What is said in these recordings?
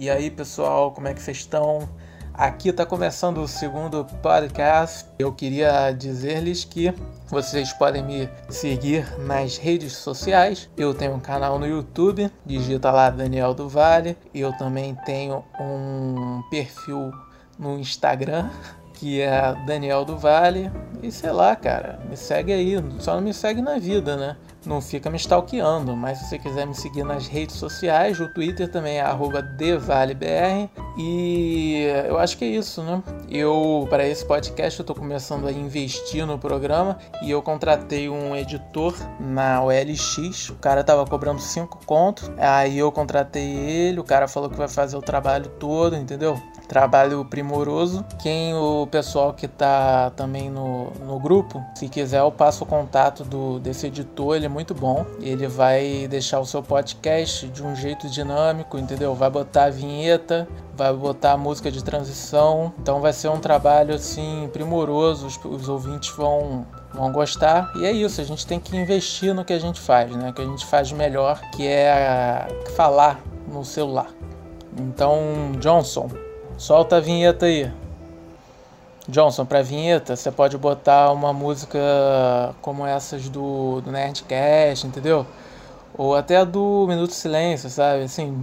E aí, pessoal, como é que vocês estão? Aqui está começando o segundo podcast. Eu queria dizer-lhes que vocês podem me seguir nas redes sociais. Eu tenho um canal no YouTube, digita lá Daniel do Vale. Eu também tenho um perfil no Instagram, que é Daniel do Vale. E sei lá, cara, me segue aí. Só não me segue na vida, né? Não fica me stalkeando, mas se você quiser me seguir nas redes sociais, o Twitter também é @devalebr e eu acho que é isso, né? Eu para esse podcast eu tô começando a investir no programa e eu contratei um editor na OLX, o cara tava cobrando 5 contos, aí eu contratei ele, o cara falou que vai fazer o trabalho todo, entendeu? Trabalho primoroso. Quem o pessoal que está também no, no grupo, se quiser, eu passo o contato do, desse editor, ele é muito bom. Ele vai deixar o seu podcast de um jeito dinâmico, entendeu? Vai botar a vinheta, vai botar a música de transição. Então vai ser um trabalho assim primoroso, os, os ouvintes vão vão gostar. E é isso, a gente tem que investir no que a gente faz, né? Que a gente faz melhor, que é falar no celular. Então, Johnson, Solta a vinheta aí. Johnson, pra vinheta, você pode botar uma música como essas do, do Nerdcast, entendeu? Ou até do Minuto Silêncio, sabe? Assim,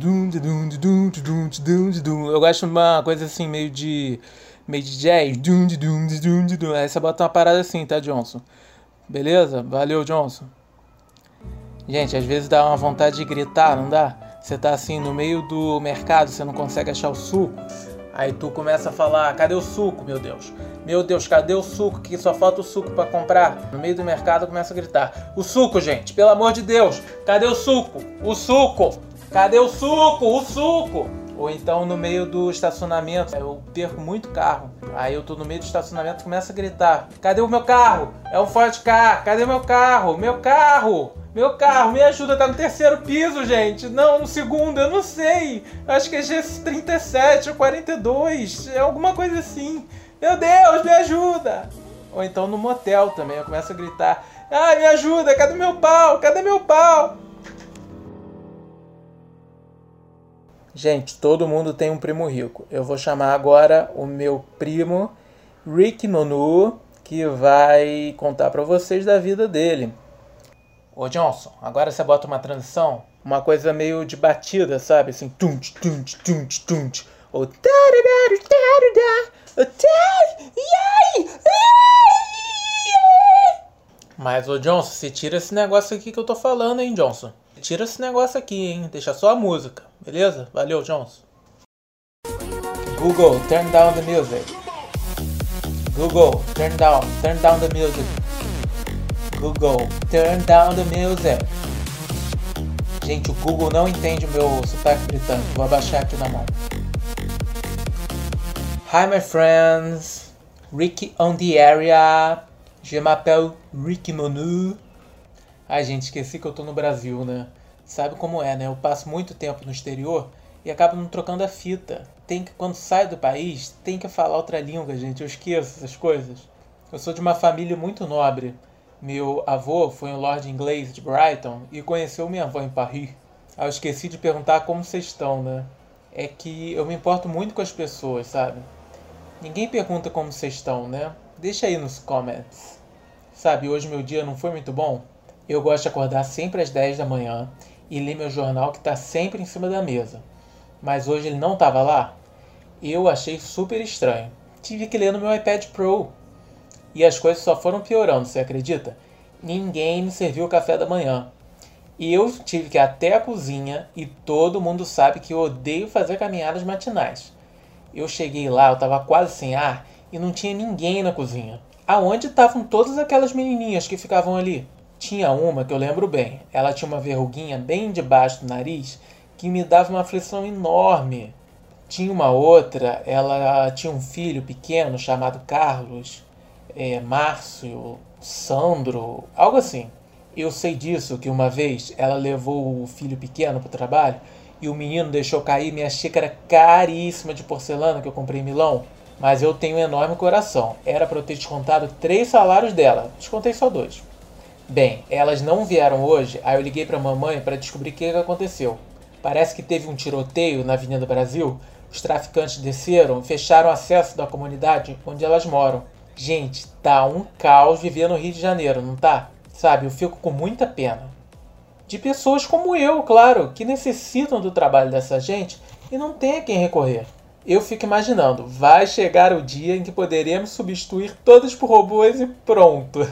eu gosto de uma coisa assim, meio de meio de jazz. Aí você bota uma parada assim, tá, Johnson? Beleza? Valeu, Johnson. Gente, às vezes dá uma vontade de gritar, não dá? Você tá assim no meio do mercado, você não consegue achar o suco. Aí tu começa a falar: cadê o suco, meu Deus? Meu Deus, cadê o suco? Que só falta o suco para comprar. No meio do mercado começa a gritar: o suco, gente, pelo amor de Deus, cadê o suco? O suco! Cadê o suco? O suco! Ou então no meio do estacionamento, eu perco muito carro. Aí eu tô no meio do estacionamento começo a gritar: Cadê o meu carro? É um Ford Car, cadê o meu carro? Meu carro! Meu carro, me ajuda, tá no terceiro piso, gente. Não, no segundo, eu não sei. Acho que é G37 ou 42, é alguma coisa assim. Meu Deus, me ajuda! Ou então no motel também, eu começo a gritar: Ai, me ajuda, cadê meu pau? Cadê meu pau? Gente, todo mundo tem um primo rico. Eu vou chamar agora o meu primo Rick Nonu, que vai contar para vocês da vida dele. Ô Johnson, agora você bota uma transição, uma coisa meio de batida, sabe? Assim, tunt, tunt, tunt, tunt. Ou Mas, ô Johnson, você tira esse negócio aqui que eu tô falando, hein, Johnson? Tira esse negócio aqui, hein? Deixa só a música, beleza? Valeu, Johnson. Google, turn down the music. Google, turn down, turn down the music. Google, turn down the music. Gente, o Google não entende o meu sotaque britânico. Vou abaixar aqui na mão. Hi, my friends. Ricky on the area. Je m'appelle Ricky Monu. Ai, gente, esqueci que eu tô no Brasil, né? Sabe como é, né? Eu passo muito tempo no exterior e acabo não trocando a fita. Tem que, quando sai do país, tem que falar outra língua, gente. Eu esqueço essas coisas. Eu sou de uma família muito nobre. Meu avô foi um lord inglês de Brighton e conheceu minha avó em Paris. Ah, eu esqueci de perguntar como vocês estão, né? É que eu me importo muito com as pessoas, sabe? Ninguém pergunta como vocês estão, né? Deixa aí nos comments. Sabe, hoje meu dia não foi muito bom? Eu gosto de acordar sempre às 10 da manhã e ler meu jornal que está sempre em cima da mesa. Mas hoje ele não estava lá? Eu achei super estranho. Tive que ler no meu iPad Pro. E as coisas só foram piorando, você acredita? Ninguém me serviu o café da manhã. E eu tive que ir até a cozinha e todo mundo sabe que eu odeio fazer caminhadas matinais. Eu cheguei lá, eu estava quase sem ar e não tinha ninguém na cozinha. Aonde estavam todas aquelas menininhas que ficavam ali? Tinha uma que eu lembro bem. Ela tinha uma verruguinha bem debaixo do nariz que me dava uma aflição enorme. Tinha uma outra, ela tinha um filho pequeno chamado Carlos é, Márcio, Sandro, algo assim. Eu sei disso que uma vez ela levou o filho pequeno para o trabalho e o menino deixou cair minha xícara caríssima de porcelana que eu comprei em Milão. Mas eu tenho um enorme coração. Era para eu ter descontado três salários dela. Descontei só dois. Bem, elas não vieram hoje, aí eu liguei para a mamãe para descobrir o que aconteceu. Parece que teve um tiroteio na Avenida Brasil. Os traficantes desceram e fecharam acesso da comunidade onde elas moram. Gente, tá um caos viver no Rio de Janeiro, não tá? Sabe, eu fico com muita pena. De pessoas como eu, claro, que necessitam do trabalho dessa gente e não tem a quem recorrer. Eu fico imaginando, vai chegar o dia em que poderemos substituir todos por robôs e pronto.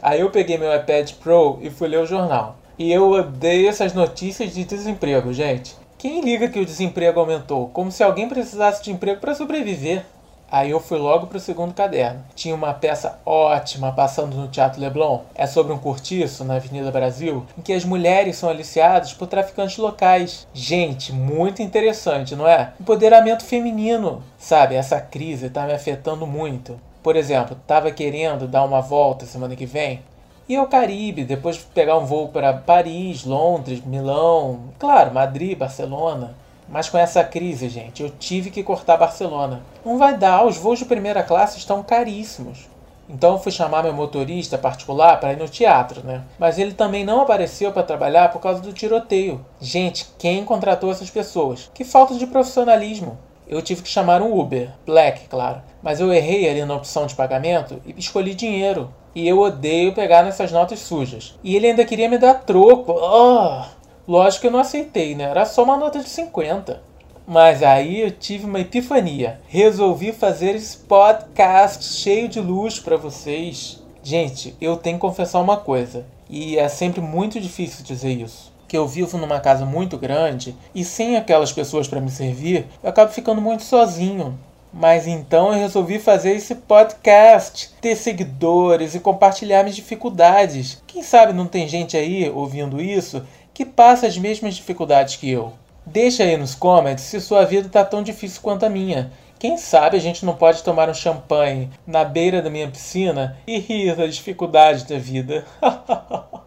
Aí eu peguei meu iPad Pro e fui ler o jornal. E eu odeio essas notícias de desemprego, gente. Quem liga que o desemprego aumentou? Como se alguém precisasse de emprego para sobreviver. Aí eu fui logo pro segundo caderno. Tinha uma peça ótima passando no Teatro Leblon. É sobre um cortiço na Avenida Brasil, em que as mulheres são aliciadas por traficantes locais. Gente, muito interessante, não é? Empoderamento feminino. Sabe, essa crise tá me afetando muito. Por exemplo, tava querendo dar uma volta semana que vem e ao Caribe, depois pegar um voo para Paris, Londres, Milão, claro, Madrid, Barcelona. Mas com essa crise, gente, eu tive que cortar Barcelona. Não vai dar, os voos de primeira classe estão caríssimos. Então eu fui chamar meu motorista particular para ir no teatro, né? Mas ele também não apareceu para trabalhar por causa do tiroteio. Gente, quem contratou essas pessoas? Que falta de profissionalismo. Eu tive que chamar um Uber, Black, claro. Mas eu errei ali na opção de pagamento e escolhi dinheiro. E eu odeio pegar nessas notas sujas. E ele ainda queria me dar troco. Oh! Lógico que eu não aceitei, né? Era só uma nota de 50. Mas aí eu tive uma epifania. Resolvi fazer esse podcast cheio de luz para vocês. Gente, eu tenho que confessar uma coisa, e é sempre muito difícil dizer isso. Que eu vivo numa casa muito grande e sem aquelas pessoas para me servir, eu acabo ficando muito sozinho. Mas então eu resolvi fazer esse podcast, ter seguidores e compartilhar minhas dificuldades. Quem sabe não tem gente aí ouvindo isso que passa as mesmas dificuldades que eu. Deixa aí nos comments se sua vida está tão difícil quanto a minha. Quem sabe a gente não pode tomar um champanhe na beira da minha piscina e rir das dificuldades da vida.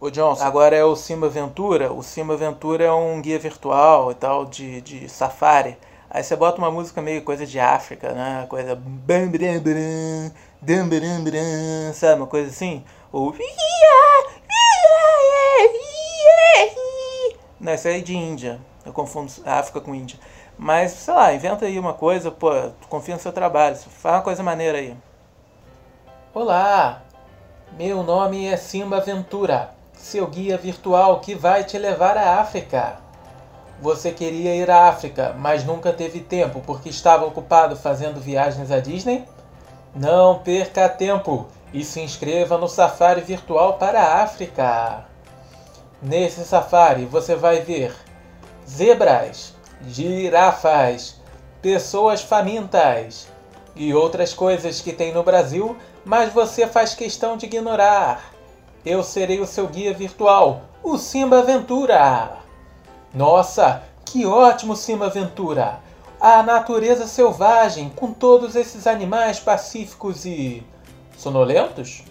Ô Johnson, agora é o Simba Ventura. O Simba Ventura é um guia virtual e tal de, de safari. Aí você bota uma música meio coisa de África, né? Coisa. Sabe? Uma coisa assim. Ou. Não, isso aí é de Índia. Eu confundo África com Índia. Mas, sei lá, inventa aí uma coisa, pô, confia no seu trabalho. Faz uma coisa maneira aí. Olá! Meu nome é Simba Ventura, seu guia virtual que vai te levar à África. Você queria ir à África, mas nunca teve tempo porque estava ocupado fazendo viagens à Disney? Não perca tempo e se inscreva no Safari Virtual para a África. Nesse safari você vai ver zebras, girafas, pessoas famintas e outras coisas que tem no Brasil, mas você faz questão de ignorar. Eu serei o seu guia virtual, o Simba Aventura. Nossa, que ótimo Simba Aventura! A natureza selvagem com todos esses animais pacíficos e sonolentos?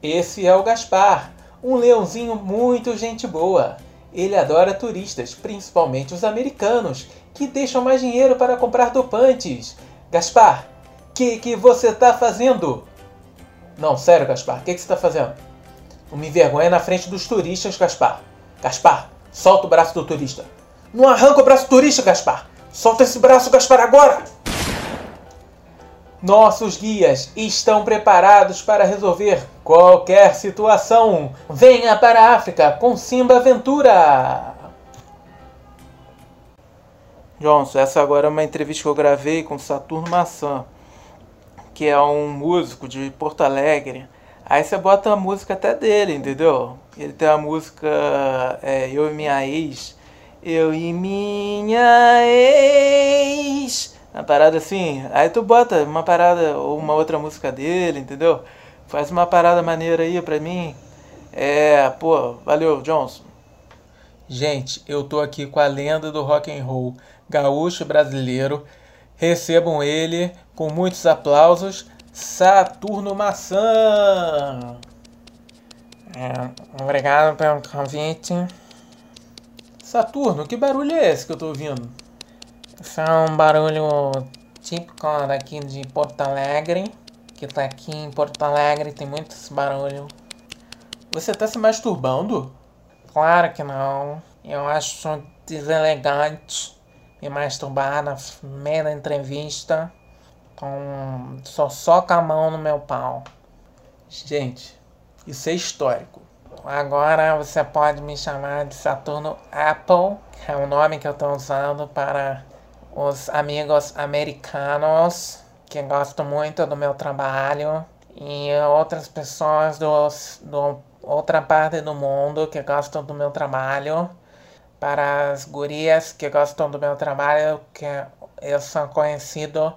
Esse é o Gaspar, um leãozinho muito gente boa. Ele adora turistas, principalmente os americanos, que deixam mais dinheiro para comprar dopantes. Gaspar, que que você está fazendo? Não, sério, Gaspar, o que, que você está fazendo? Não me envergonha na frente dos turistas, Gaspar. Gaspar, solta o braço do turista. Não arranca o braço do turista, Gaspar. Solta esse braço, Gaspar, agora! Nossos guias estão preparados para resolver qualquer situação. Venha para a África com Simba Aventura! Johnson, essa agora é uma entrevista que eu gravei com Saturno Maçã, que é um músico de Porto Alegre. Aí você bota a música até dele, entendeu? Ele tem a música é, Eu e Minha Ex. Eu e Minha Ex uma parada assim, aí tu bota uma parada ou uma outra música dele, entendeu? Faz uma parada maneira aí pra mim. É, pô, valeu, Johnson. Gente, eu tô aqui com a lenda do rock and roll, gaúcho brasileiro. Recebam ele com muitos aplausos, Saturno Maçã. É, obrigado pelo convite. Saturno, que barulho é esse que eu tô ouvindo? Isso é um barulho típico daqui de Porto Alegre. Que tá aqui em Porto Alegre, tem muito esse barulho. Você tá se masturbando? Claro que não. Eu acho deselegante me masturbar na meio da entrevista com só com a mão no meu pau. Gente, isso é histórico. Agora você pode me chamar de Saturno Apple, que é o nome que eu estou usando para os amigos americanos que gostam muito do meu trabalho e outras pessoas dos, do outra parte do mundo que gostam do meu trabalho. Para as gurias que gostam do meu trabalho, que eu sou conhecido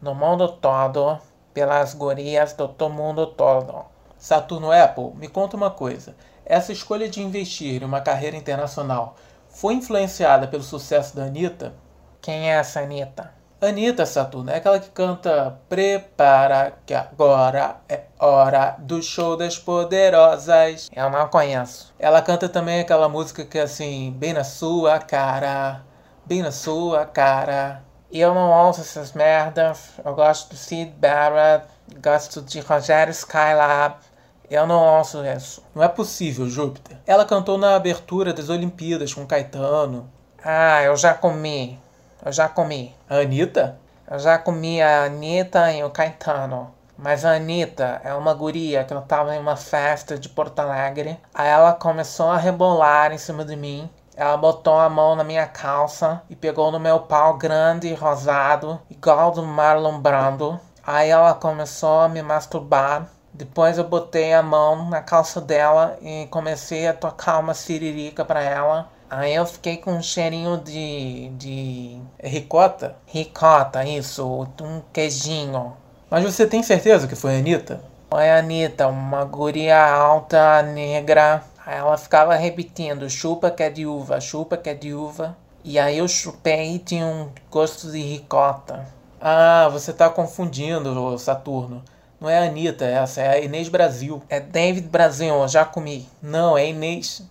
no mundo todo pelas gurias do mundo todo. Saturno Apple, me conta uma coisa. Essa escolha de investir em uma carreira internacional foi influenciada pelo sucesso da Anitta? Quem é essa Anitta? Anitta Saturno é aquela que canta Prepara que agora é hora do show das poderosas. Eu não conheço. Ela canta também aquela música que é assim, bem na sua cara, bem na sua cara. E eu não ouço essas merdas. Eu gosto do Sid Barrett, gosto de Rogério Skylab. Eu não ouço isso. Não é possível, Júpiter. Ela cantou na abertura das Olimpíadas com Caetano. Ah, eu já comi. Eu já comi. A Anitta? Eu já comi a Anitta e o Caetano. Mas a Anitta é uma guria que eu tava em uma festa de Porto Alegre. Aí ela começou a rebolar em cima de mim. Ela botou a mão na minha calça e pegou no meu pau grande e rosado, igual do Marlon Brando. Aí ela começou a me masturbar. Depois eu botei a mão na calça dela e comecei a tocar uma siririca para ela. Aí eu fiquei com um cheirinho de. de. Ricota? Ricota, isso, um queijinho. Mas você tem certeza que foi a Anitta? Foi a Anitta, uma guria alta, negra. Aí ela ficava repetindo: chupa que é de uva, chupa que é de uva. E aí eu chupei e tinha um gosto de ricota. Ah, você tá confundindo, Saturno. Não é a Anitta essa, é a Inês Brasil. É David Brasil, já comi. Não, é Inês.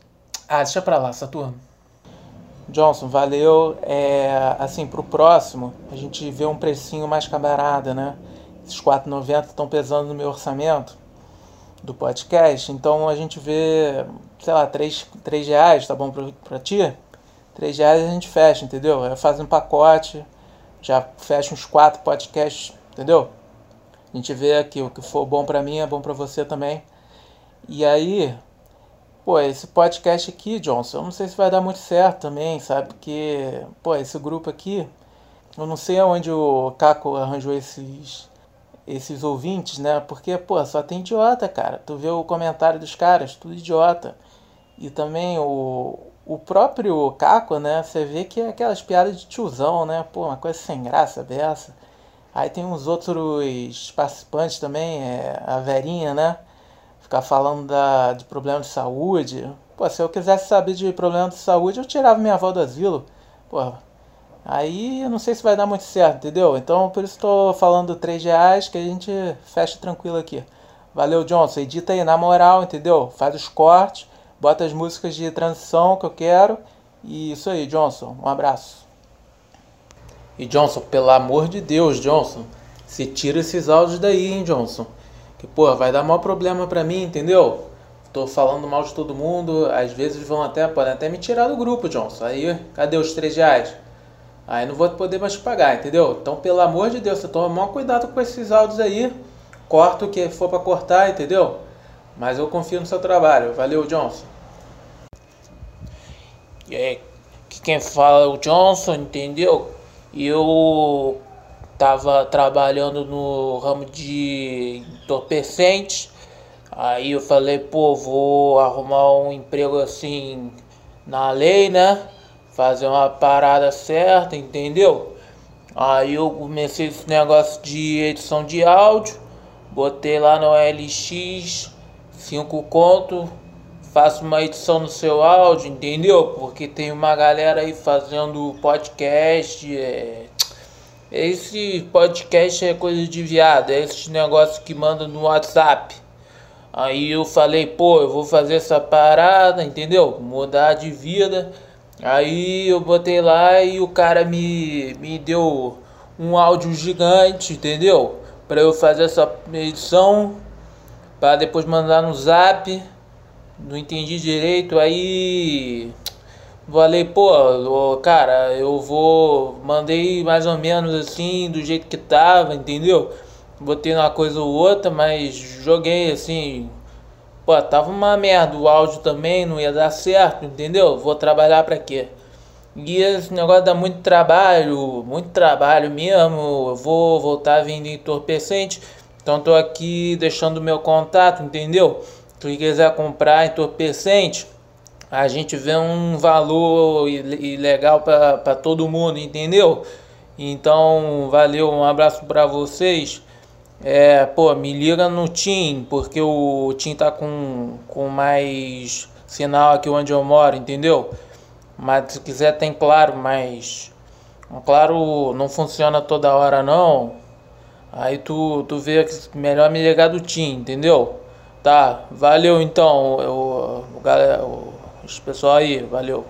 Ah, deixa pra lá, Saturno. Johnson, valeu. É, assim, pro próximo, a gente vê um precinho mais camarada, né? Esses 4,90 estão pesando no meu orçamento do podcast. Então a gente vê, sei lá, 3, 3 reais, tá bom pra, pra ti? 3 reais a gente fecha, entendeu? Faz um pacote, já fecha uns 4 podcasts, entendeu? A gente vê aqui o que for bom para mim é bom para você também. E aí, pô, esse podcast aqui, Johnson, eu não sei se vai dar muito certo também, sabe? Porque, pô, esse grupo aqui, eu não sei aonde o Caco arranjou esses esses ouvintes, né? Porque, pô, só tem idiota, cara. Tu vê o comentário dos caras, tudo idiota. E também o, o próprio Caco, né? Você vê que é aquelas piadas de tiozão, né? Pô, uma coisa sem graça dessa. Aí tem uns outros participantes também, é, a Verinha, né? Ficar falando da, de problema de saúde. Pô, se eu quisesse saber de problema de saúde, eu tirava minha avó do asilo. Pô, aí eu não sei se vai dar muito certo, entendeu? Então por isso estou falando 3 reais que a gente fecha tranquilo aqui. Valeu, Johnson. Edita aí na moral, entendeu? Faz os cortes, bota as músicas de transição que eu quero. E isso aí, Johnson. Um abraço. E Johnson, pelo amor de Deus, Johnson, se tira esses áudios daí, hein, Johnson. Que, pô, vai dar maior problema pra mim, entendeu? Tô falando mal de todo mundo, às vezes vão até, podem até me tirar do grupo, Johnson. Aí, cadê os 3 reais? Aí não vou poder mais pagar, entendeu? Então, pelo amor de Deus, você toma maior cuidado com esses áudios aí. Corta o que for para cortar, entendeu? Mas eu confio no seu trabalho. Valeu, Johnson. E aí, quem fala é o Johnson, entendeu? Eu estava trabalhando no ramo de entorpecente. Aí eu falei, pô, vou arrumar um emprego assim na lei, né? Fazer uma parada certa, entendeu? Aí eu comecei esse negócio de edição de áudio, botei lá no LX 5 conto, faço uma edição no seu áudio, entendeu? Porque tem uma galera aí fazendo podcast. É... Esse podcast é coisa de viado, é esse negócio que manda no WhatsApp. Aí eu falei, pô, eu vou fazer essa parada, entendeu? Mudar de vida. Aí eu botei lá e o cara me, me deu um áudio gigante, entendeu? Para eu fazer essa edição, para depois mandar no zap não entendi direito, aí falei, pô, cara, eu vou. Mandei mais ou menos assim, do jeito que tava, entendeu? Botei uma coisa ou outra, mas joguei assim. Pô, tava uma merda o áudio também, não ia dar certo, entendeu? Vou trabalhar pra quê? E esse negócio dá muito trabalho, muito trabalho mesmo. Eu vou voltar a vender entorpecente. Então tô aqui deixando meu contato, entendeu? Se quiser comprar entorpecente, a gente vê um valor legal para todo mundo, entendeu? Então, valeu, um abraço para vocês. É, pô, me liga no Tim, porque o Tim tá com, com mais sinal aqui onde eu moro, entendeu? Mas se quiser tem claro, mas claro não funciona toda hora não. Aí tu, tu vê que melhor me ligar do Tim, entendeu? Tá, valeu então, o, galera, os pessoal aí, valeu.